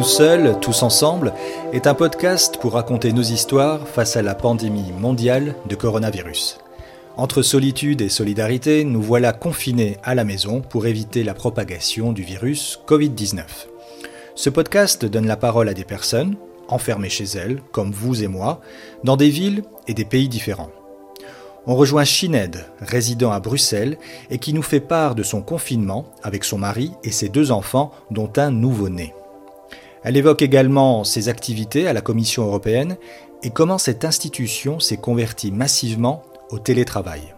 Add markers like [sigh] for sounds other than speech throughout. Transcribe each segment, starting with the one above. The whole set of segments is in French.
Tout seul, tous ensemble est un podcast pour raconter nos histoires face à la pandémie mondiale de coronavirus. Entre solitude et solidarité, nous voilà confinés à la maison pour éviter la propagation du virus Covid-19. Ce podcast donne la parole à des personnes, enfermées chez elles, comme vous et moi, dans des villes et des pays différents. On rejoint Shined, résident à Bruxelles, et qui nous fait part de son confinement avec son mari et ses deux enfants, dont un nouveau-né. Elle évoque également ses activités à la Commission européenne et comment cette institution s'est convertie massivement au télétravail.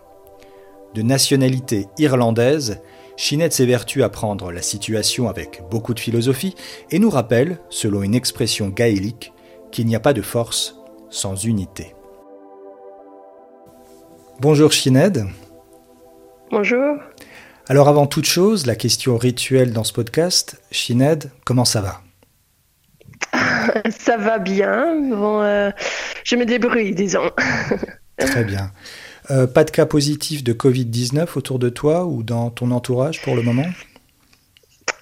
De nationalité irlandaise, Shined s'évertue à prendre la situation avec beaucoup de philosophie et nous rappelle, selon une expression gaélique, qu'il n'y a pas de force sans unité. Bonjour Shined. Bonjour. Alors avant toute chose, la question rituelle dans ce podcast, Shined, comment ça va? [laughs] Ça va bien. Bon, euh, je me débrouille, disons. [laughs] Très bien. Euh, pas de cas positifs de Covid-19 autour de toi ou dans ton entourage pour le moment?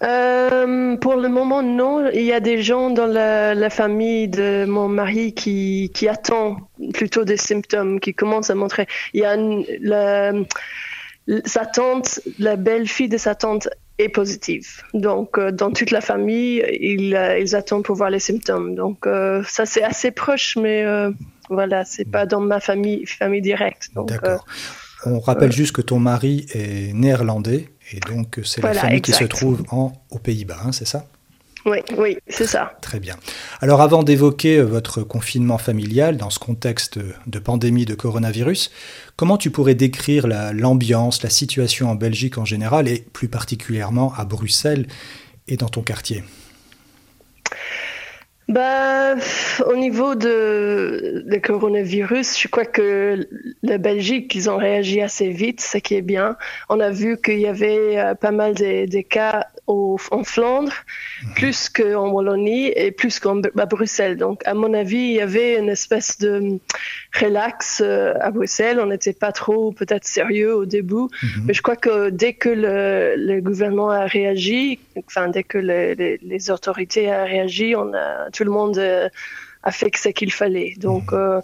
Euh, pour le moment, non. Il y a des gens dans la, famille de mon mari qui, qui attendent plutôt des symptômes, qui commencent à montrer. Il y a la, sa tante, la belle-fille de sa tante est positive. Donc, euh, dans toute la famille, ils, ils, attendent pour voir les symptômes. Donc, ça, c'est assez proche, mais voilà, c'est pas dans ma famille, famille directe. D'accord. On rappelle juste que ton mari est néerlandais et donc c'est la famille qui se trouve en, aux Pays-Bas, hein, c'est ça? Oui, oui, c'est ça. Très bien. Alors avant d'évoquer euh, votre confinement familial dans ce contexte de pandémie de coronavirus, comment tu pourrais décrire l'ambiance, la, la situation en Belgique en général et plus particulièrement à Bruxelles et dans ton quartier? Bah, au niveau de, de coronavirus, je crois que la Belgique, ils ont réagi assez vite, ce qui est bien. On a vu qu'il y avait euh, pas mal de, de cas en Flandre, mhm. plus qu'en Wallonie et plus qu'à Bruxelles. Donc, à mon avis, il y avait une espèce de relax euh, à Bruxelles. On n'était pas trop peut-être sérieux au début, mhm. mais je crois que dès que le, gouvernement a réagi, enfin dès que les, autorités ont réagi, on a, tout le monde euh, a fait ce qu'il fallait. Donc, mhm. euh,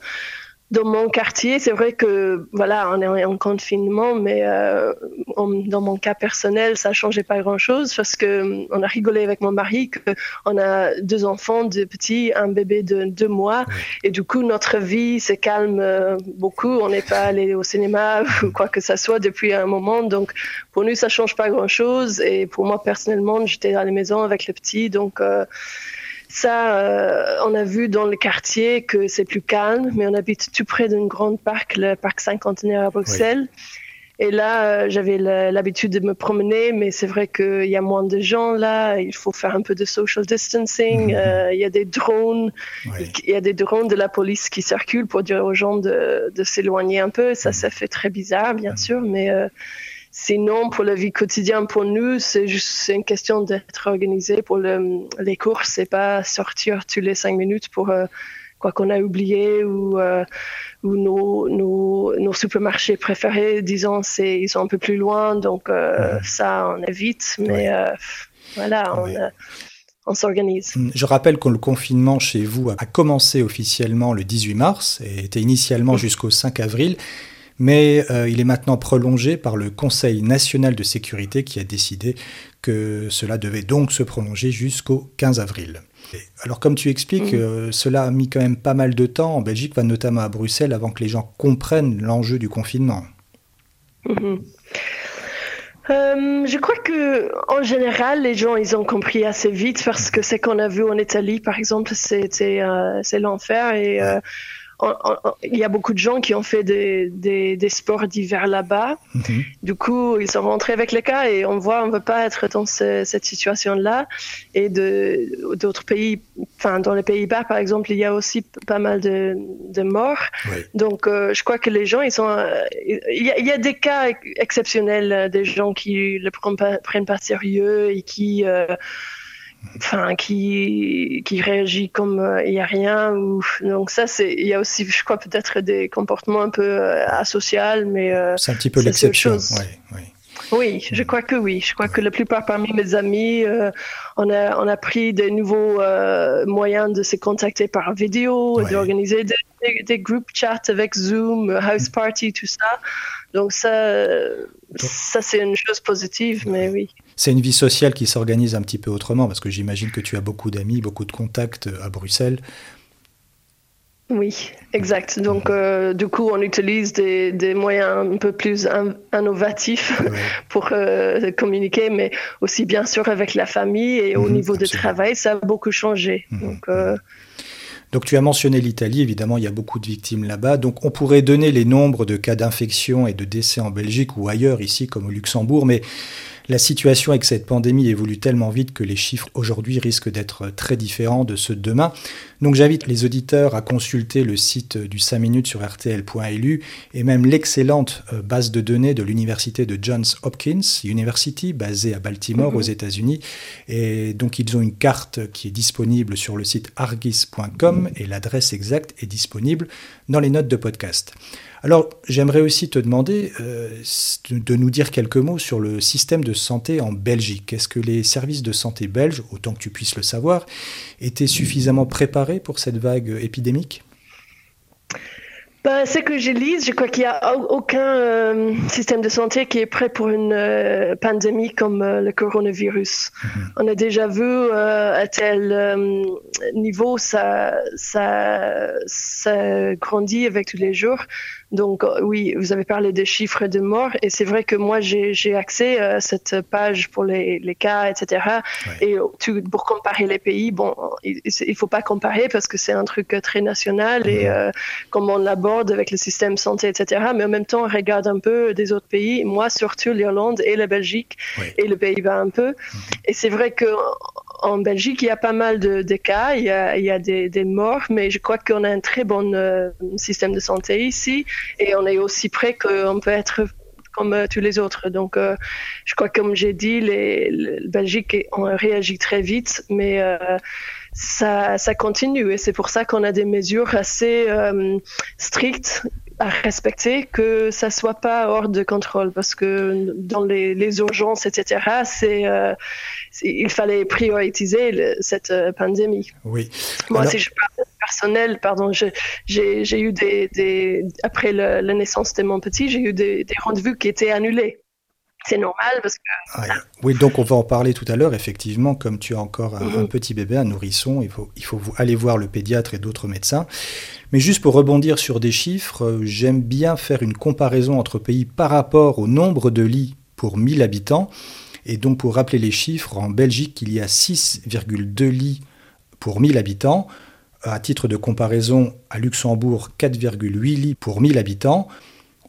dans mon quartier, c'est vrai que voilà, on est en confinement, mais euh, dans mon cas personnel, ça changeait pas grand-chose parce que on a rigolé avec mon mari qu'on a deux enfants, deux petits, un bébé de deux mois, et du coup notre vie se calme euh, beaucoup. On n'est pas allé au cinéma [laughs] ou quoi que ce soit depuis un moment, donc pour nous ça change pas grand-chose. Et pour moi personnellement, j'étais à la maison avec le petit, donc euh, ça, euh, on a vu dans le quartier que c'est plus calme, mais on habite tout près d'un grand parc, le parc cinquantenaire à Bruxelles. Et là, euh, j'avais l'habitude de me promener, mais c'est vrai qu'il y a moins de gens là. Il faut faire un peu de social distancing. Mhm. Euh, il y a des drones, il y a des drones de la police qui circulent pour dire aux gens de, s'éloigner un peu. Ça, mhm. ça fait très bizarre, bien mhm. sûr, mais Sinon, pour la vie quotidienne, pour nous, c'est juste une question d'être organisé pour les courses c'est pas sortir tous les cinq minutes pour euh, quoi qu'on a oublié ou, euh, ou nos, nos, nos, supermarchés préférés, disons, c'est, ils sont un peu plus loin, donc euh, ça, on évite, mais voilà, on, on s'organise. Hum, je rappelle que le confinement chez vous a commencé officiellement le 18 mars et était initialement jusqu'au 5 avril mais euh, il est maintenant prolongé par le Conseil national de sécurité qui a décidé que cela devait donc se prolonger jusqu'au 15 avril. alors comme tu expliques, mmh. euh, cela a mis quand même pas mal de temps en Belgique, notamment à Bruxelles, avant que les gens comprennent l'enjeu du confinement. Mmh. Euh, je crois que en général, les gens ils ont compris assez vite parce que ce qu'on a vu en Italie, par exemple, c'était c'est l'enfer et il y a beaucoup de gens qui ont fait des, des, sports d'hiver là-bas. Mhm. Du coup, ils sont rentrés avec les cas et on voit, on ne veut pas être dans cette situation-là. Et d'autres pays, enfin, dans les Pays-Bas, par exemple, il y a aussi pas mal de, de morts. Donc, euh, je crois que les gens, ils sont. Euh, il, y a, des cas exceptionnels, des gens qui le prennent pas, prennent pas sérieux et qui. Euh, enfin qui qui réagit comme euh, il n'y a rien ou donc ça c'est il y a aussi je crois peut-être des comportements un peu euh, asociaux mais euh, c'est un petit peu l'exception Oui, je crois que oui. Je crois que la plupart parmi mes amis, euh, on, a, on a pris des nouveaux euh, moyens de se contacter par vidéo, d'organiser des, des, groupes chat avec Zoom, House Party, tout ça. Donc ça, ça c'est une chose positive, mais oui. C'est une vie sociale qui s'organise un petit peu autrement, parce que j'imagine que tu as beaucoup d'amis, beaucoup de contacts à Bruxelles. Oui, exact. Donc, euh, du coup, on utilise des, des, moyens un peu plus innovatifs [laughs] pour euh, communiquer, mais aussi bien sûr avec la famille et au mhm, niveau du travail, ça a beaucoup changé. Mhm, Donc, euh, mhm. Donc tu as mentionné l'Italie, évidemment il y a beaucoup de victimes là-bas, donc on pourrait donner les nombres de cas d'infection et de décès en Belgique ou ailleurs ici comme au Luxembourg, mais la situation avec cette pandémie évolue tellement vite que les chiffres aujourd'hui risquent d'être très différents de ceux de demain. Donc j'invite les auditeurs à consulter le site du 5 minutes sur rtl.lu et même l'excellente euh, base de données de l'université de Johns Hopkins University basée à Baltimore mhm. aux États-Unis. Et donc ils ont une carte qui est disponible sur le site argis.com et l'adresse exacte est disponible dans les notes de podcast. Alors, j'aimerais aussi te demander euh, de nous dire quelques mots sur le système de santé en Belgique. Est-ce que les services de santé belges, autant que tu puisses le savoir, étaient suffisamment préparés pour cette vague épidémique? Bah, ce que je lis, je crois qu'il n'y a aucun euh, système de santé qui est prêt pour une euh, pandémie comme euh, le coronavirus. Mhm. On a déjà vu à tel niveau ça, ça, ça grandit avec tous les jours. Donc euh, oui, vous avez parlé des chiffres de morts et c'est vrai que moi j'ai accès à cette page pour les, les cas, etc. Et pour comparer les pays, bon, il, ne faut pas comparer parce que c'est un truc très national et euh, comment on l'aborde avec le système santé, etc. Mais en même temps, on regarde un peu des autres pays. Moi, surtout l'Irlande et la Belgique et le Pays-Bas un peu. Mhm. Et c'est vrai que en Belgique, il y a pas mal de, cas, il y a, il y a des, des, morts, mais je crois qu'on a un très bon euh, système de santé ici et on est aussi prêt qu'on peut être comme euh, tous les autres. Donc, euh, je crois, comme j'ai dit, les, les Belgique on réagit très vite, mais ça, ça continue et c'est pour ça qu'on a des mesures assez strictes à respecter, que ça soit pas hors de contrôle, parce que dans les, les urgences, etc., c'est, euh, il fallait prioriser cette euh, pandémie. Oui. Moi, si je parle personnel, pardon, j'ai eu des, des après la naissance de mon petit, j'ai eu des, des rendez-vous qui étaient annulés c'est normal parce que. Oui, donc on va en parler tout à l'heure. Effectivement, comme tu as encore un, mhm. petit bébé, un nourrisson, il faut, il faut aller voir le pédiatre et d'autres médecins. Mais juste pour rebondir sur des chiffres, euh, j'aime bien faire une comparaison entre pays par rapport au nombre de lits pour 1000 habitants. Et donc pour rappeler les chiffres, en Belgique, il y a 6,2 lits pour 1000 habitants. À titre de comparaison, à Luxembourg, 4,8 lits pour 1000 habitants.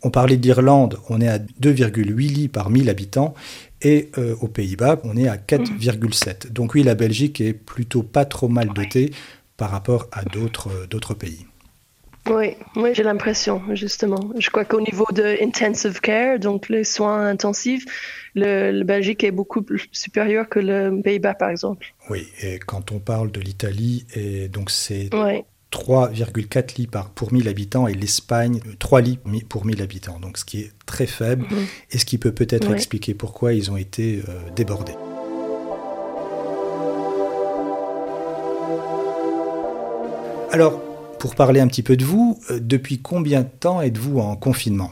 On parlait d'Irlande, on est à 2,8 lits par 1000 habitants, et euh, aux Pays-Bas, on est à 4,7. Donc oui, la Belgique est plutôt pas trop mal dotée par rapport à d'autres euh, pays. Oui, oui j'ai l'impression, justement. Je crois qu'au niveau de intensive care, donc les soins intensifs, le, Belgique est beaucoup plus supérieur que le Pays-Bas, par exemple. Oui, et quand on parle de l'Italie, et donc c'est 3,4 lits par, pour 1000 habitants et l'Espagne 3 lits pour 1000 habitants, donc ce qui est très faible mhm. et ce qui peut peut-être expliquer pourquoi ils ont été euh, débordés. Alors, pour parler un petit peu de vous, euh, depuis combien de temps êtes-vous en confinement?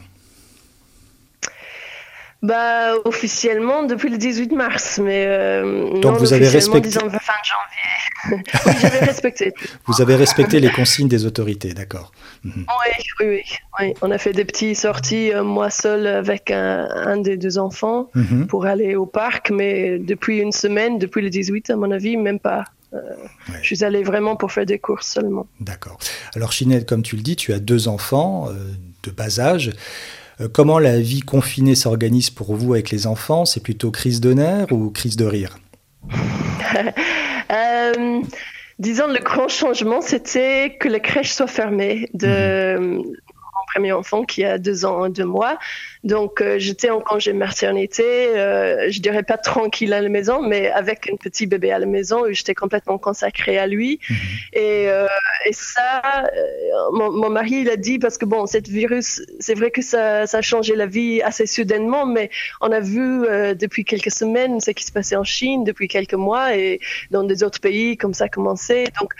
Bah, officiellement depuis le 18 mars, mais euh, donc vous avez respecté disons fin janvier. [laughs] oui, j'avais respecté. Vous avez respecté les consignes des autorités, d'accord. Mhm. oui, oui, oui, On a fait des petites sorties, euh, moi seul avec un, des deux enfants, mhm. pour aller au parc, mais depuis une semaine, depuis le 18, à mon avis, même pas. Euh, je suis allée vraiment pour faire des courses seulement. D'accord. Alors, Chinette, comme tu le dis, tu as deux enfants de bas âge. Euh, comment la vie confinée s'organise pour vous avec les enfants? C'est plutôt crise de nerfs ou crise de rire? [laughs] Euh, Disons, le grand changement, c'était que les crèches soient fermées. De. Premier enfant qui a deux ans et deux mois. Donc, euh, j'étais en congé maternité, euh, je dirais pas tranquille à la maison, mais avec un petit bébé à la maison, j'étais complètement consacrée à lui. Mhm. Et, euh, et, ça, euh, mon, mon, mari, il a dit, parce que bon, cette virus, c'est vrai que ça, ça, a changé la vie assez soudainement, mais on a vu depuis quelques semaines ce qui se passait en Chine, depuis quelques mois, et dans des autres pays, comme ça a commencé. Donc,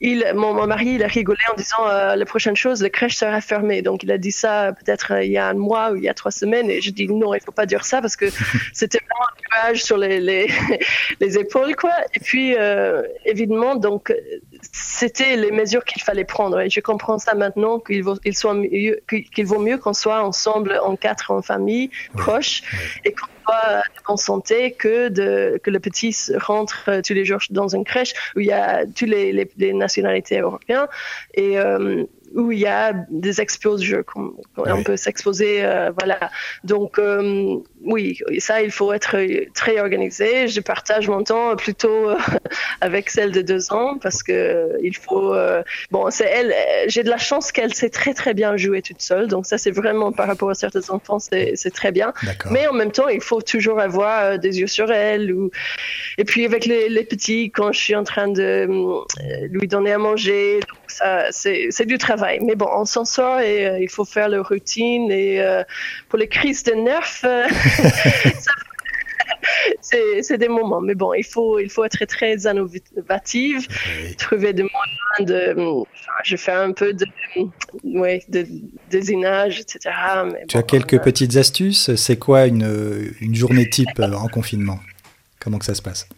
il, mon, mari, il a rigolé en disant euh, la prochaine chose, la crèche sera fermée. Donc il a dit ça peut-être euh, il y a un mois ou il y a trois semaines. Et je dis non, il faut pas dire ça parce que [laughs] c'était vraiment un nuage sur les, les, [laughs] les, épaules, quoi. Et puis euh, évidemment, donc c'était les mesures qu'il fallait prendre. Et je comprends ça maintenant qu'il vaut, il soit mieux, qu'il vaut mieux qu'on soit ensemble en quatre en famille, proche, et qu'on soit en santé que de que le petit rentre euh, tous les jours dans une crèche où il y a toutes les, les, les nationalités européennes et euh, où il y a des exposures, on peut s'exposer, euh, voilà. Donc euh, oui, ça il faut être très organisé. Je partage mon temps plutôt euh, [laughs] avec celle de deux ans parce que il faut. bon, c'est elle. J'ai de la chance qu'elle sait très très bien jouer toute seule, donc ça c'est vraiment par rapport à certains enfants c'est très bien. Mais en même temps, il faut toujours avoir des yeux sur elle. Ou... Et puis avec les, les petits, quand je suis en train de lui donner à manger, ça c'est du travail mais bon, on s'en sort et euh, il faut faire la routine. Et euh, pour les crises de nerfs, euh, [laughs] c'est des moments. Mais bon, il faut, il faut être très innovative, trouver des moyens de. je fais un peu de, ouais, de désinage, etc. tu as quelques petites astuces? C'est quoi une, une journée type en confinement? Comment que ça se passe?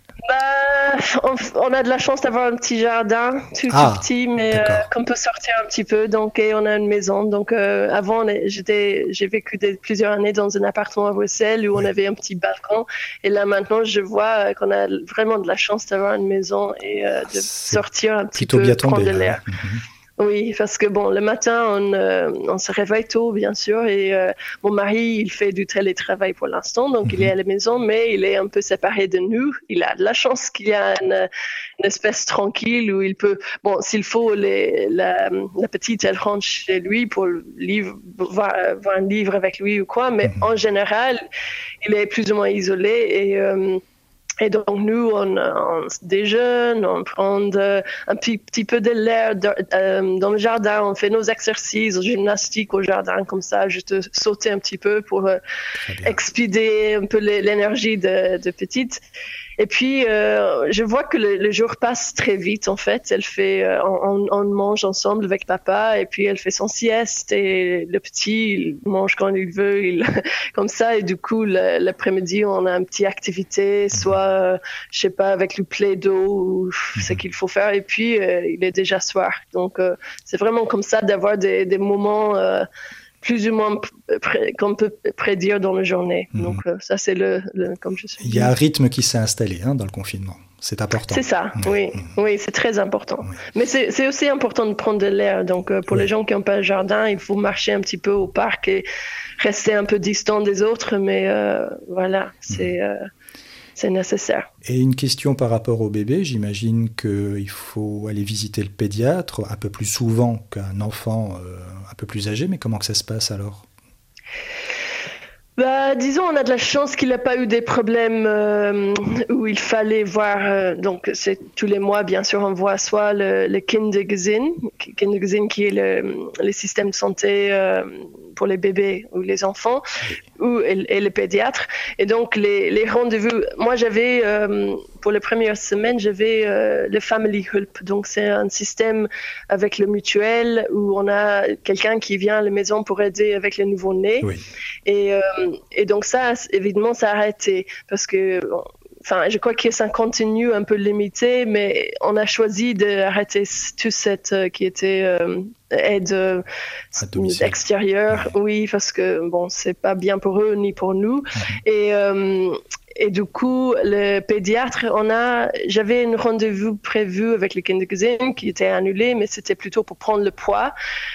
On, a de la chance d'avoir un petit jardin, tout, ah, petit, mais euh, qu'on peut sortir un petit peu. Donc, et on a une maison. Donc, euh, avant, j'étais, j'ai vécu plusieurs années dans un appartement à Bruxelles où on avait un petit balcon. Et là, maintenant, je vois euh, qu'on a vraiment de la chance d'avoir une maison et de sortir un petit peu, prendre de l'air. Mhm. Oui, parce que bon, le matin, on, euh, on se réveille tôt, bien sûr, et euh, mon mari, il fait du télétravail pour l'instant, donc il est mhm. à la maison, mais il est un peu séparé de nous. Il a de la chance qu'il y a une, espèce tranquille où il peut, bon, s'il faut, les, la, la, petite, elle rentre chez lui pour livre, voir, voir, un livre avec lui ou quoi, mais mhm. en général, il est plus ou moins isolé et euh, et donc nous, on, on déjeune, on prend un petit, petit, peu de l'air euh, dans le jardin, on fait nos exercices gymnastiques au jardin comme ça, juste sauter un petit peu pour euh, expédier un peu l'énergie de, de petite. Et puis, euh, je vois que le, jour passe très vite, en fait. Elle fait, euh, on, on, mange ensemble avec papa, et puis elle fait son sieste, et le petit, il mange quand il veut, il, [laughs] comme ça. Et du coup, l'après-midi, on a une petite activité, soit, euh, je sais pas, avec le play d'eau, ou ce qu'il faut faire. Et puis, euh, il est déjà soir. Donc, c'est vraiment comme ça d'avoir des, des moments plus ou moins qu'on peut prédire dans la journée. Mhm. Donc euh, ça, c'est le, comme je suis. Il y a un rythme qui s'est installé hein, dans le confinement. C'est important. C'est ça, oui, mhm. oui, c'est très important. Mais c'est aussi important de prendre de l'air. Donc euh, pour les gens qui n'ont pas de jardin, il faut marcher un petit peu au parc et rester un peu distant des autres. Mais euh, voilà, c'est mhm c'est nécessaire. Et une question par rapport au bébé, j'imagine qu'il faut aller visiter le pédiatre un peu plus souvent qu'un enfant euh, un peu plus âgé, mais comment que ça se passe alors? Bah, disons, on a de la chance qu'il n'a pas eu des problèmes euh, où il fallait voir. Euh, donc, c'est tous les mois, bien sûr, on voit soit le, le Kindergesinn, Kindergesinn qui est le, le système de santé pour les bébés ou les enfants ou, et, les pédiatres. Et donc, les, les rendez-vous, moi, j'avais, euh, pour les premières semaines, j'avais euh, le Family Help. Donc, c'est un système avec le mutuel où on a quelqu'un qui vient à la maison pour aider avec les nouveau-nés. Et, euh, et donc, ça, évidemment, ça a arrêté parce que enfin, je crois que c'est un contenu un peu limité, mais on a choisi d'arrêter tout cette euh, qui était aide extérieure, oui, parce que bon, c'est pas bien pour eux ni pour nous. Et et du coup, le pédiatre, on a, j'avais un rendez-vous prévu avec le kindergarten qui était annulé, mais c'était plutôt pour prendre le poids.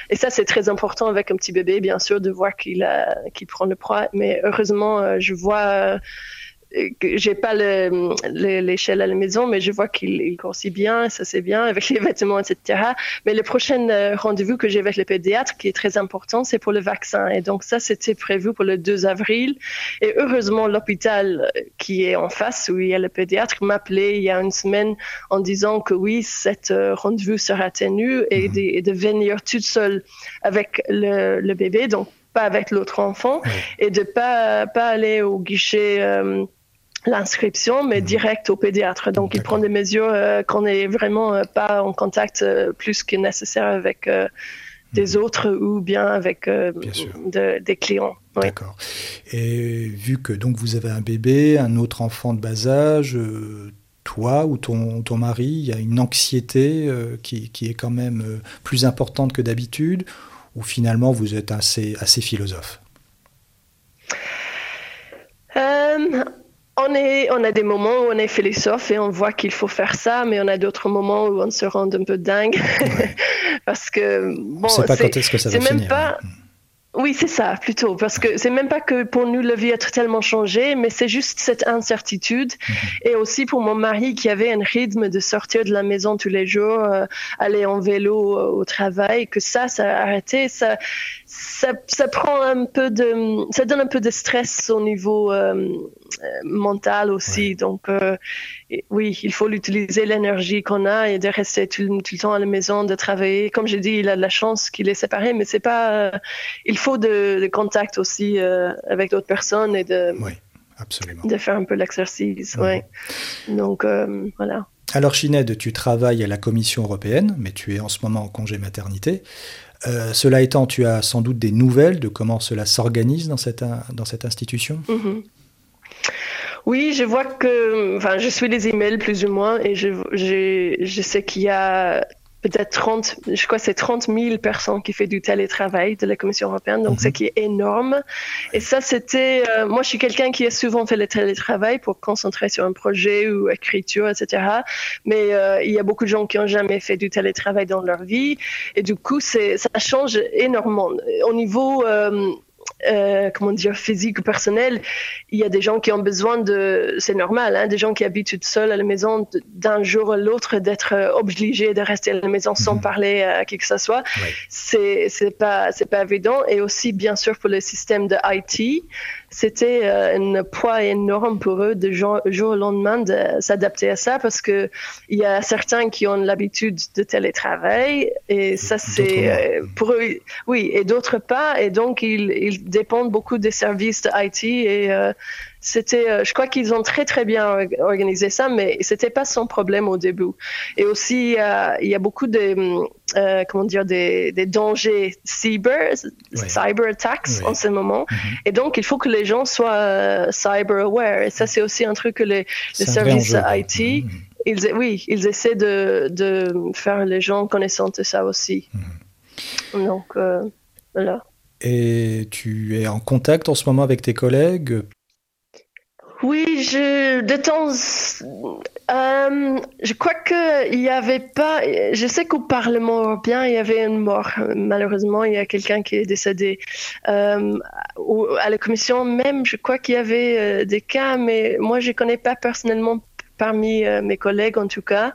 Et ça, c'est très important avec un petit bébé, bien sûr, de voir qu'il a, qu'il prend le poids. Mais heureusement, je vois j'ai pas l'échelle à la maison, mais je vois qu'il grossit bien, ça c'est bien avec les [laughs] vêtements, etc. Mais le prochain euh, rendez-vous que j'ai avec le pédiatre, qui est très important, c'est pour le vaccin. Et donc ça, c'était prévu pour le 2 avril. Et heureusement, l'hôpital qui est en face, où il y a le pédiatre, m'a appelé il y a une semaine en disant que oui, cette euh, rendez-vous sera tenu et, mhm. de, de, venir toute seule avec le, le bébé. Donc pas avec l'autre enfant et de pas pas aller au guichet euh, l'inscription, mais mhm. direct au pédiatre. Donc, il prend des mesures euh, qu'on n'est vraiment euh, pas en contact plus que nécessaire avec des mhm. autres ou bien avec des clients. D'accord. Et vu que donc vous avez un bébé, un autre enfant de bas âge, toi ou ton, ton mari, il y a une anxiété qui, qui, est quand même plus importante que d'habitude ou finalement vous êtes assez, assez philosophe? Euh, on, est, on a des moments où on est philosophe et on voit qu'il faut faire ça, mais on a d'autres moments où on se rend un peu dingue. [laughs] Parce que, bon, c'est pas quand est-ce que ça va même Pas... Hein. Oui, c'est ça, plutôt, parce que c'est même pas que pour nous la vie a tellement changé, mais c'est juste cette incertitude. Mhm. Et aussi pour mon mari qui avait un rythme de sortir de la maison tous les jours, euh, aller en vélo euh, au travail, que ça, ça a arrêté. Ça, ça, ça, prend un peu de, ça donne un peu de stress au niveau euh, mental aussi. Donc, oui, il faut utiliser l'énergie qu'on a et de rester tout, le temps à la maison, de travailler. Comme j'ai dit, il a de la chance qu'il est séparé, mais c'est pas. il faut de, de contact aussi euh, avec d'autres personnes et de. De faire un peu l'exercice, mhm. Donc euh, voilà. Alors Chined, tu travailles à la Commission européenne, mais tu es en ce moment en congé maternité. Euh, cela étant, tu as sans doute des nouvelles de comment cela s'organise dans cette, dans cette institution? Mhm. Oui, je vois que, enfin, je suis les emails plus ou moins et je, je, je sais qu'il y a peut-être 30, je crois c'est 30 000 personnes qui font du télétravail de la Commission européenne, donc ce mhm. qui est énorme. Et ça, c'était, euh, moi, je suis quelqu'un qui a souvent fait le télétravail pour concentrer sur un projet ou écriture, etc. Mais euh, il y a beaucoup de gens qui ont jamais fait du télétravail dans leur vie, et du coup, ça change énormément. Au niveau euh, euh, comment dire, physique ou personnel, il y a des gens qui ont besoin de, c'est normal, hein, des gens qui habitent tout seuls à la maison d'un jour à l'autre, d'être euh, obligés de rester à la maison sans mhm. parler à qui que ce soit. C'est, c'est pas, c'est pas évident. Et aussi, bien sûr, pour le système de IT, c'était euh, un poids énorme pour eux de jour, au lendemain de s'adapter à ça parce que il y a certains qui ont l'habitude de télétravail et ça c'est euh, pour eux oui et d'autres pas. Et donc ils, ils dépendent beaucoup des services de IT et euh, c'était, euh, je crois qu'ils ont très très bien organisé ça, mais c'était pas sans problème au début. Et aussi, il y a beaucoup de, euh, comment dire, des, des, dangers cyber, cyber attacks en ce moment. Mhm. Et donc, il faut que les gens soient euh, cyber aware. Et ça, c'est aussi un truc que les, les services IT, mhm. ils, oui, ils essaient de, de, faire les gens connaissants de ça aussi. Mhm. Donc, voilà. Et tu es en contact en ce moment avec tes collègues? Oui, je, de temps, euh, je crois qu'il n'y avait pas, je sais qu'au Parlement européen, il y avait une mort. Malheureusement, il y a quelqu'un qui est décédé. Euh, à la commission même, je crois qu'il y avait euh, des cas, mais moi, je ne connais pas personnellement parmi euh, mes collègues en tout cas.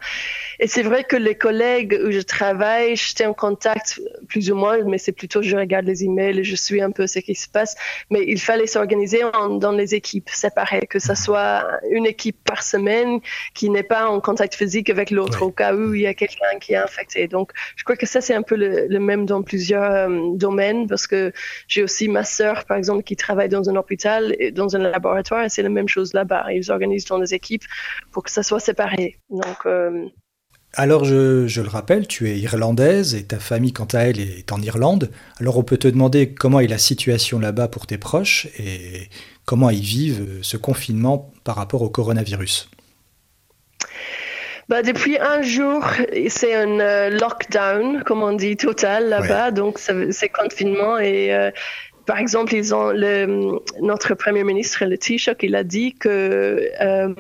Et c'est vrai que les collègues où je travaille, j'étais en contact plus ou moins, mais c'est plutôt je regarde les emails et je suis un peu ce qui se passe. Mais il fallait s'organiser dans les équipes séparées, que ce soit une équipe par semaine qui n'est pas en contact physique avec l'autre au cas où il y a quelqu'un qui est infecté. Donc je crois que ça c'est un peu le, même dans plusieurs euh, domaines parce que j'ai aussi ma sœur par exemple qui travaille dans un hôpital et dans un laboratoire et c'est la même chose là-bas. Ils organisent dans des équipes pour que ça soit séparé. Donc, euh, Alors, je, le rappelle, tu es irlandaise et ta famille, quant à elle, est en Irlande. Alors, on peut te demander comment est la situation là-bas pour tes proches et comment ils vivent ce confinement par rapport au coronavirus. Bah, depuis un jour, c'est un euh, lockdown, comme on dit, total là-bas. Donc, c'est confinement et euh, par exemple, ils ont le, notre premier ministre, le Taoiseach, il a dit que euh,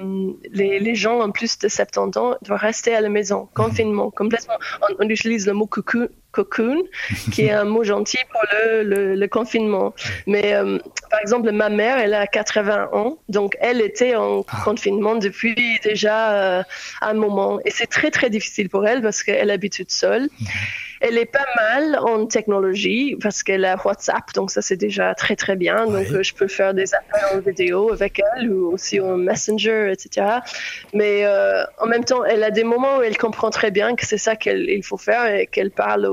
les, les, gens en plus de 70 ans doivent rester à la maison, mhm. confinement, complètement. On, on utilise le mot cocoon, cocoon, qui est un mot gentil pour le, le, confinement. Mais euh, par exemple, ma mère, elle a 80 ans, donc elle était en ah. confinement depuis déjà euh, un moment. Et c'est très, très difficile pour elle parce qu'elle habite toute seule. Mhm. Elle est pas mal en technologie parce qu'elle a WhatsApp, donc ça c'est déjà très très bien. Donc euh, je peux faire des appels en vidéo avec elle ou aussi en Messenger, etc. Mais euh, en même temps, elle a des moments où elle comprend très bien que c'est ça qu'il faut faire et qu'elle parle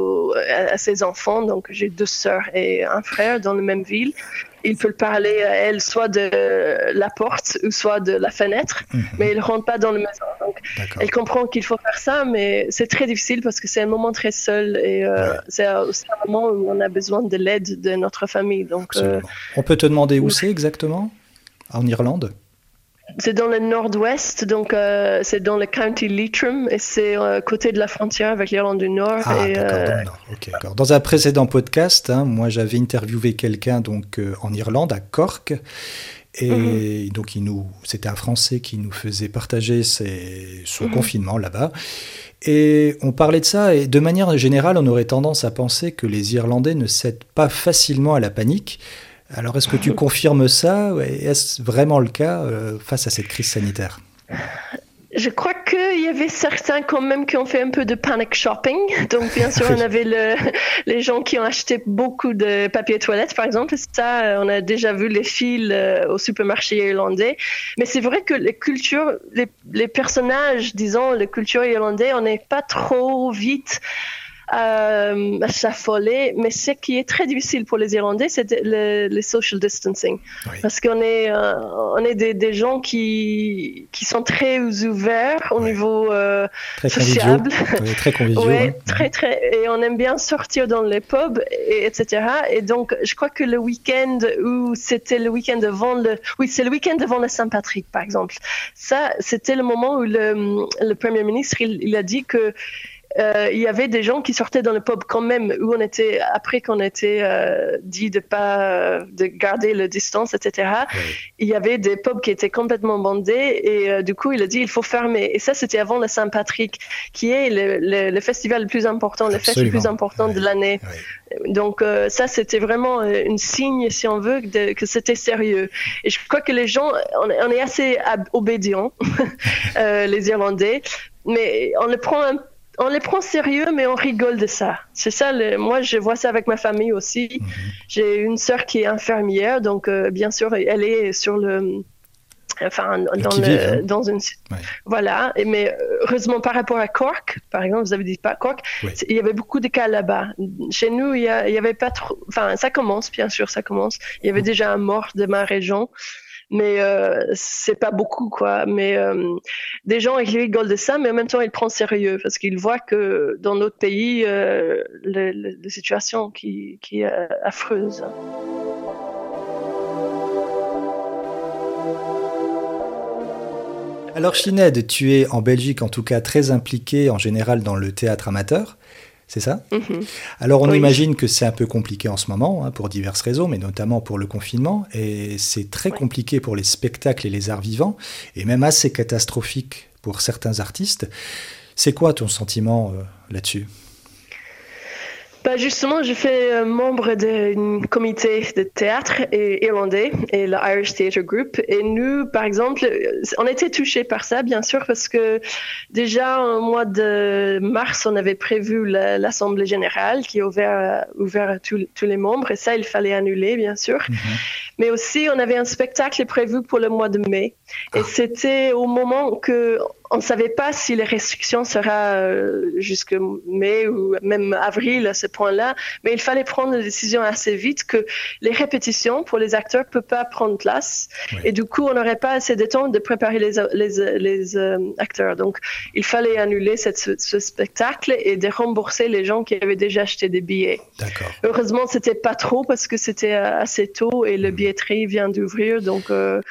à, ses enfants. Donc j'ai deux sœurs et un frère dans la même ville il peut parler à elle soit de la porte ou soit de la fenêtre, mhm. mais il ne rentre pas dans la maison. Donc, elle comprend qu'il faut faire ça, mais c'est très difficile parce que c'est un moment très seul et euh, c'est aussi un moment où on a besoin de l'aide de notre famille. Donc, euh, on peut te demander où c'est exactement? En Irlande? C'est dans le nord-ouest, donc euh, c'est dans le county Leitrim et c'est euh, côté de la frontière avec l'Irlande du Nord. Ah, d'accord, euh, dans, un précédent podcast, hein, moi j'avais interviewé quelqu'un donc en Irlande, à Cork, et mhm. donc il nous, c'était un Français qui nous faisait partager ses, son mhm. confinement là-bas. Et on parlait de ça, et de manière générale, on aurait tendance à penser que les Irlandais ne cèdent pas facilement à la panique. Alors, est-ce que tu confirmes ça Est-ce vraiment le cas euh, face à cette crise sanitaire? Je crois qu'il y avait certains quand même qui ont fait un peu de panic shopping. Donc, bien sûr, on avait le, les gens qui ont acheté beaucoup de papier toilette, par exemple. Ça, euh, on a déjà vu les fils euh, au supermarché irlandais. Mais c'est vrai que les cultures, les, les personnages, disons, les cultures irlandaises, on n'est pas trop vite euh, s'affoler. Mais ce qui est très difficile pour les Irlandais, c'est le, social distancing. Parce qu'on est, euh, on est des, des, gens qui, qui sont très ouverts au niveau euh, très sociable. très conviviaux. très, très, et on aime bien sortir dans les pubs, et, etc. Et donc, je crois que le week-end où c'était le week-end avant le, oui, c'est le week-end avant le Saint-Patrick, par exemple. Ça, c'était le moment où le, le Premier ministre, il, il a dit que euh, il y avait des gens qui sortaient dans le pub quand même, où on était, après qu'on était euh, dit de pas, de garder la distance, etc. Il y avait des pubs qui étaient complètement bandés et euh, du coup, il a dit il faut fermer. Et ça, c'était avant le Saint-Patrick, qui est le, festival le plus important, le festival le plus important de l'année. Donc ça, c'était vraiment une signe, si on veut, que c'était sérieux. Et je crois que les gens, on, on est assez obédients, [laughs] les Irlandais, mais on le prend un on les prend sérieux, mais on rigole de ça. C'est ça, moi je vois ça avec ma famille aussi. Mhm. J'ai une sœur qui est infirmière, donc euh, bien sûr, elle est sur le... Enfin, dans, le, hein. dans une... Voilà, mais heureusement par rapport à Cork, par exemple, vous avez dit pas Cork, il y avait beaucoup de cas là-bas. Chez nous, il y, avait pas trop... Enfin, ça commence, bien sûr, ça commence. Il y avait mhm. déjà un mort de ma région mais euh, c'est pas beaucoup quoi. Mais euh, des gens ils rigolent de ça, mais en même temps ils prennent sérieux parce qu'ils voient que dans notre pays, euh, la situation qui, est affreuse. Alors Chined, tu es en Belgique en tout cas très impliqué en général dans le théâtre amateur c'est ça mhm. Alors on imagine que c'est un peu compliqué en ce moment, hein, pour diverses raisons, mais notamment pour le confinement, et c'est très compliqué pour les spectacles et les arts vivants, et même assez catastrophique pour certains artistes. C'est quoi ton sentiment euh, là-dessus? Bah justement, je fais euh, membre d'un comité de théâtre irlandais et le Irish Theatre Group. Et nous, par exemple, euh, on était touchés par ça, bien sûr, parce que déjà au mois de mars, on avait prévu l'Assemblée générale qui est ouverte ouvert à tous, les membres. Et ça, il fallait annuler, bien sûr. Mhm. Mais aussi, on avait un spectacle prévu pour le mois de mai. Et ah. c'était au moment que on ne savait pas si les restrictions seraient euh, jusque mai ou même avril à ce point-là, mais il fallait prendre une décision assez vite que les répétitions pour les acteurs ne peuvent pas prendre place. Et du coup, on n'aurait pas assez de temps de préparer les, les, euh, acteurs. Donc, il fallait annuler cette, ce, spectacle et de rembourser les gens qui avaient déjà acheté des billets. Heureusement, c'était pas trop parce que c'était assez tôt et le mhm. billetterie vient d'ouvrir. Donc, euh,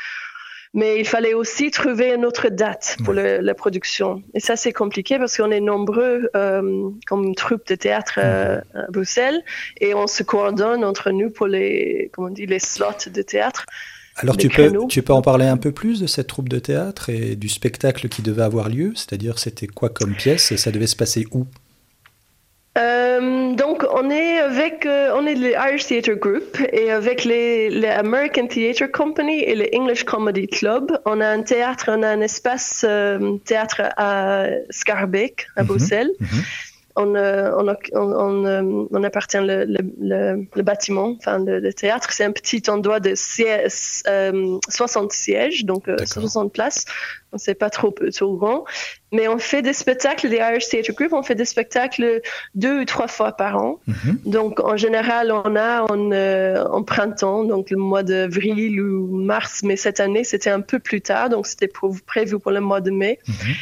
Mais il fallait aussi trouver une autre date pour la production. Et ça, c'est compliqué parce qu'on est nombreux euh, comme troupe de théâtre euh, mhm. à Bruxelles et on se coordonne entre nous pour les, comment on dit, les slots de théâtre. Alors tu peux, tu peux en parler un peu plus de cette troupe de théâtre et du spectacle qui devait avoir lieu? C'est-à-dire c'était quoi comme pièce et ça devait se passer où? Euh, donc, on est avec, euh, on est le Irish Theatre Group et avec les, les, American Theatre Company et le English Comedy Club, on a un théâtre, on a un espace euh, théâtre à Scarbeck, à mhm. Bruxelles. Mhm on, euh, on, on, euh, on, appartient le, le, le, bâtiment, enfin le, théâtre, c'est un petit endroit de siège, 60 sièges, donc 60 places. C'est pas trop, trop grand, mais on fait des spectacles, les Irish Theatre Group, on fait des spectacles deux ou trois fois par an. Mm-hmm. Donc en général, on a en, en, printemps, donc le mois d'avril ou mars, mais cette année c'était un peu plus tard, donc c'était prévu pour le mois de mai. Mm-hmm.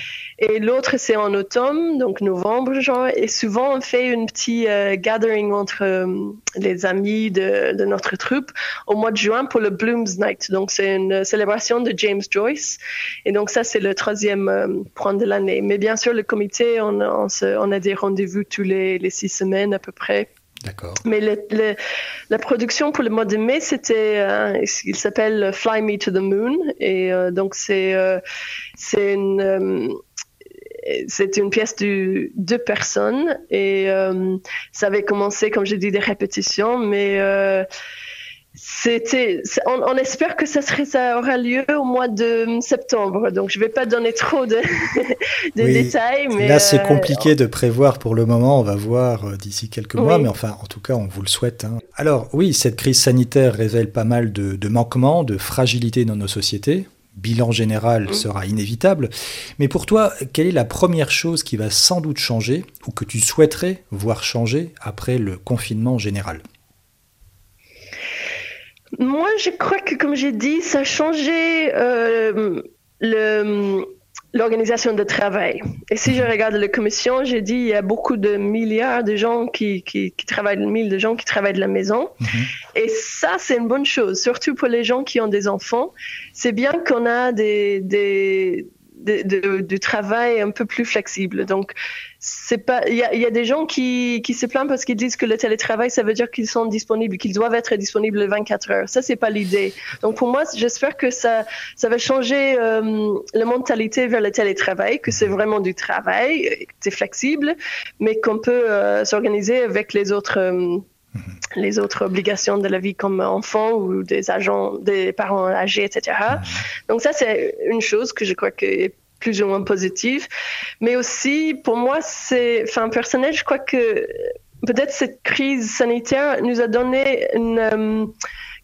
Et l'autre, c'est en automne, donc novembre, genre. Et souvent, on fait une petite euh, gathering entre euh, les amis de, de, notre troupe au mois de juin pour le Blooms Night. Donc, c'est une célébration de James Joyce. Et donc, ça, c'est le troisième euh, point de l'année. Mais bien sûr, le comité, on, on, on a des rendez-vous tous les, les six semaines à peu près. D'accord. Mais le, le, la production pour le mois de mai, c'était, il s'appelle Fly Me to the Moon, et donc c'est c'est une c'est une pièce de deux personnes et euh, ça avait commencé, comme j'ai dit, des répétitions, mais euh, c'était, on, espère que ça, serait, ça aura lieu au mois de septembre. Donc, je ne vais pas donner trop de, [laughs] détails. Mais là, c'est euh, compliqué de prévoir pour le moment. On va voir d'ici quelques mois, mais enfin, en tout cas, on vous le souhaite. Hein. Alors, oui, cette crise sanitaire révèle pas mal de, de manquements, de fragilité dans nos sociétés bilan général mmh. sera inévitable. Mais pour toi, quelle est la première chose qui va sans doute changer ou que tu souhaiterais voir changer après le confinement général? Moi, je crois que, comme j'ai dit, ça a changé euh, le l'organisation de travail. Et si je regarde la commission, j'ai dit il y a beaucoup de milliards de gens qui, qui, qui travaillent, mille de gens qui travaillent de la maison. Mhm. Et ça, c'est une bonne chose, surtout pour les gens qui ont des enfants. C'est bien qu'on a des, des, du travail un peu plus flexible. Donc, c'est pas, il y a, y a, des gens qui, qui se plaignent parce qu'ils disent que le télétravail, ça veut dire qu'ils sont disponibles, qu'ils doivent être disponibles 24 heures. Ça, c'est pas l'idée. Donc, pour moi, j'espère que ça, ça va changer euh, la mentalité vers le télétravail, que c'est vraiment du travail, c'est flexible, mais qu'on peut euh, s'organiser avec les autres. Euh, les autres obligations de la vie comme enfant ou des agents, des parents âgés, etc. Donc ça, c'est une chose que je crois que est plus ou moins positive. Mais aussi, pour moi, c'est, enfin, personnel, je crois que peut-être cette crise sanitaire nous a donné une, euh,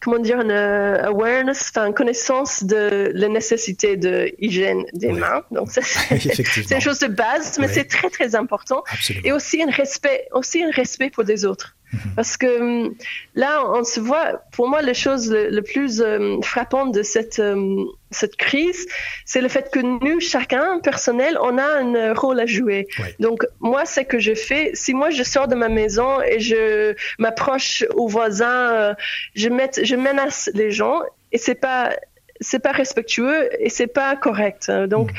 comment dire, une euh, awareness, enfin, connaissance de la nécessité de hygiène des mains. Donc, [laughs] c'est une chose de base, mais c'est très, très important. Et aussi un respect, aussi un respect pour les autres. Mhm. Parce que hum, là, on se voit, pour moi, la chose le, plus euh, frappante de cette, hum, cette crise, c'est le fait que nous, chacun, personnel, on a un rôle à jouer. Donc, moi, ce que je fais, si moi, je sors de ma maison et je m'approche aux voisins, euh, je, met, je menace les gens, et c'est pas c'est pas respectueux et c'est pas correct. Donc, mhm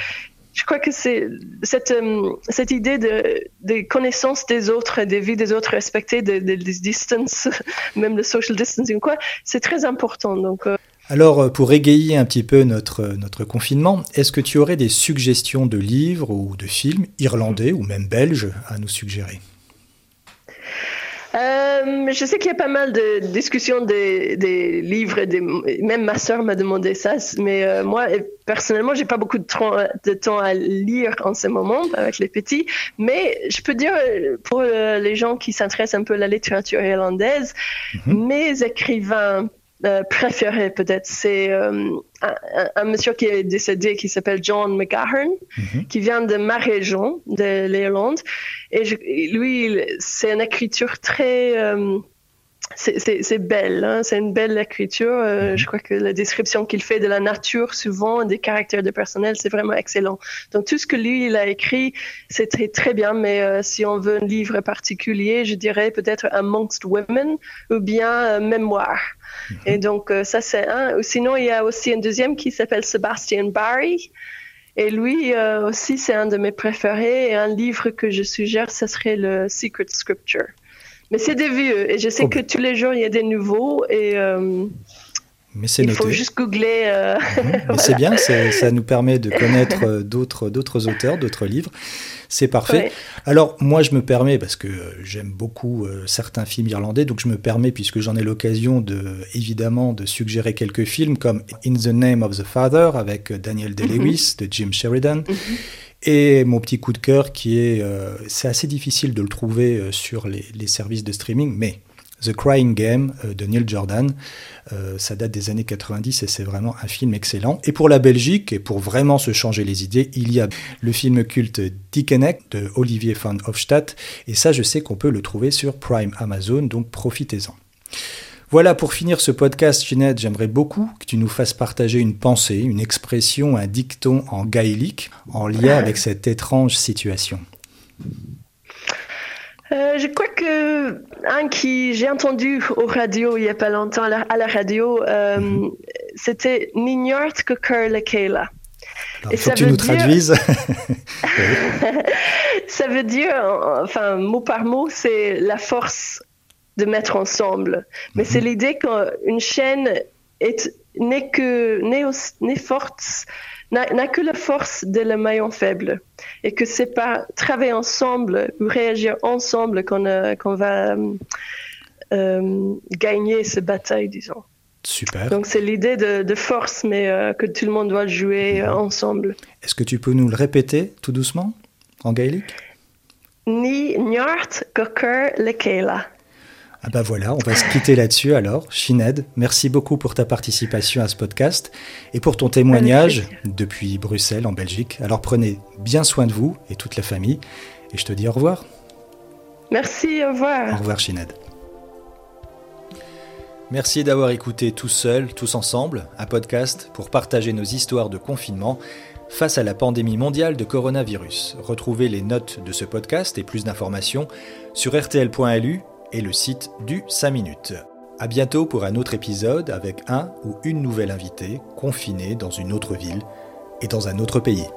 je crois que c'est cette, euh, cette idée de, de, connaissance des autres, des vies des autres respectées, de, de, distance, [laughs] même le social distancing, quoi, c'est très important. Donc, euh, Alors, euh, pour égayer un petit peu notre, notre confinement, est-ce que tu aurais des suggestions de livres ou de films irlandais ou même belges à nous suggérer? Euh, je sais qu'il y a pas mal de discussions des, des livres, des, même ma sœur m'a demandé ça, mais euh, moi, personnellement, j'ai pas beaucoup de, de, temps à lire en ce moment avec les petits, mais je peux dire, pour euh, les gens qui s'intéressent un peu à la littérature irlandaise, mhm. mes écrivains euh, préféré peut-être, c'est euh, un, monsieur qui est décédé qui s'appelle John McGahern, mhm. qui vient de ma région, de l'Irlande. Et lui, c'est une écriture très... Euh, c'est belle, hein. c'est une belle écriture. Euh, mhm. Je crois que la description qu'il fait de la nature, souvent des caractères de personnel, c'est vraiment excellent. Donc tout ce que lui il a écrit, c'est très très bien. Mais euh, si on veut un livre particulier, je dirais peut-être Amongst Women ou bien Mémoire. Mhm. Et donc ça c'est un. Sinon il y a aussi un deuxième qui s'appelle Sebastian Barry. Et lui aussi, c'est un de mes préférés. Et un livre que je suggère, ce serait le Secret Scripture. Mais c'est des vieux. Et je sais que tous les jours, il y a des nouveaux. Et. Euh, mais c'est Il faut juste googler. Euh, [laughs] Mais c'est bien, ça nous permet de connaître euh, d'autres, auteurs, d'autres livres. C'est parfait. Alors, moi, je me permets, parce que j'aime beaucoup certains films irlandais, donc je me permets, puisque j'en ai l'occasion, de, évidemment, de suggérer quelques films comme In the Name of the Father avec Daniel Day-Lewis mhm. de Jim Sheridan. Mhm. Et mon petit coup de cœur qui est, euh, c'est assez difficile de le trouver euh, sur les, services de streaming, mais The Crying Game euh, de Neil Jordan, ça date des années 90 et c'est vraiment un film excellent. Et pour la Belgique, et pour vraiment se changer les idées, il y a le film culte Dickeneck de Olivier van Hofstadt, et ça je sais qu'on peut le trouver sur Prime Amazon, donc profitez-en. Voilà, pour finir ce podcast, Ginette, j'aimerais beaucoup que tu nous fasses partager une pensée, une expression, un dicton en gaélique en lien avec cette étrange situation. Euh, je crois que un qui j'ai entendu au radio il n'y a pas longtemps à la, radio, euh, mhm. c'était Nignort que le Kayla. Il faut que tu nous traduises. [laughs] ça veut dire, enfin, mot par mot, c'est la force de mettre ensemble. Mais c'est mhm. l'idée qu'une chaîne n'est que n'est forte n'a que la force de le maillon faible et que c'est pas travailler ensemble ou réagir ensemble qu'on euh, va euh, gagner cette bataille, disons. Super. Donc c'est l'idée de, force, mais euh, que tout le monde doit jouer mhm. ensemble. Est-ce que tu peux nous le répéter tout doucement en gaélique? Ni njart gokur le ah bah voilà, on va se quitter là-dessus alors. Shined, merci beaucoup pour ta participation à ce podcast et pour ton témoignage depuis Bruxelles en Belgique. Alors prenez bien soin de vous et toute la famille et je te dis au revoir. Merci, au revoir. Au revoir Shined. Merci d'avoir écouté Tout Seul, Tous Ensemble, un podcast pour partager nos histoires de confinement face à la pandémie mondiale de coronavirus. Retrouvez les notes de ce podcast et plus d'informations sur rtl.lu et le site du 5 minutes. À bientôt pour un autre épisode avec un ou une nouvelle invitée confinée dans une autre ville et dans un autre pays.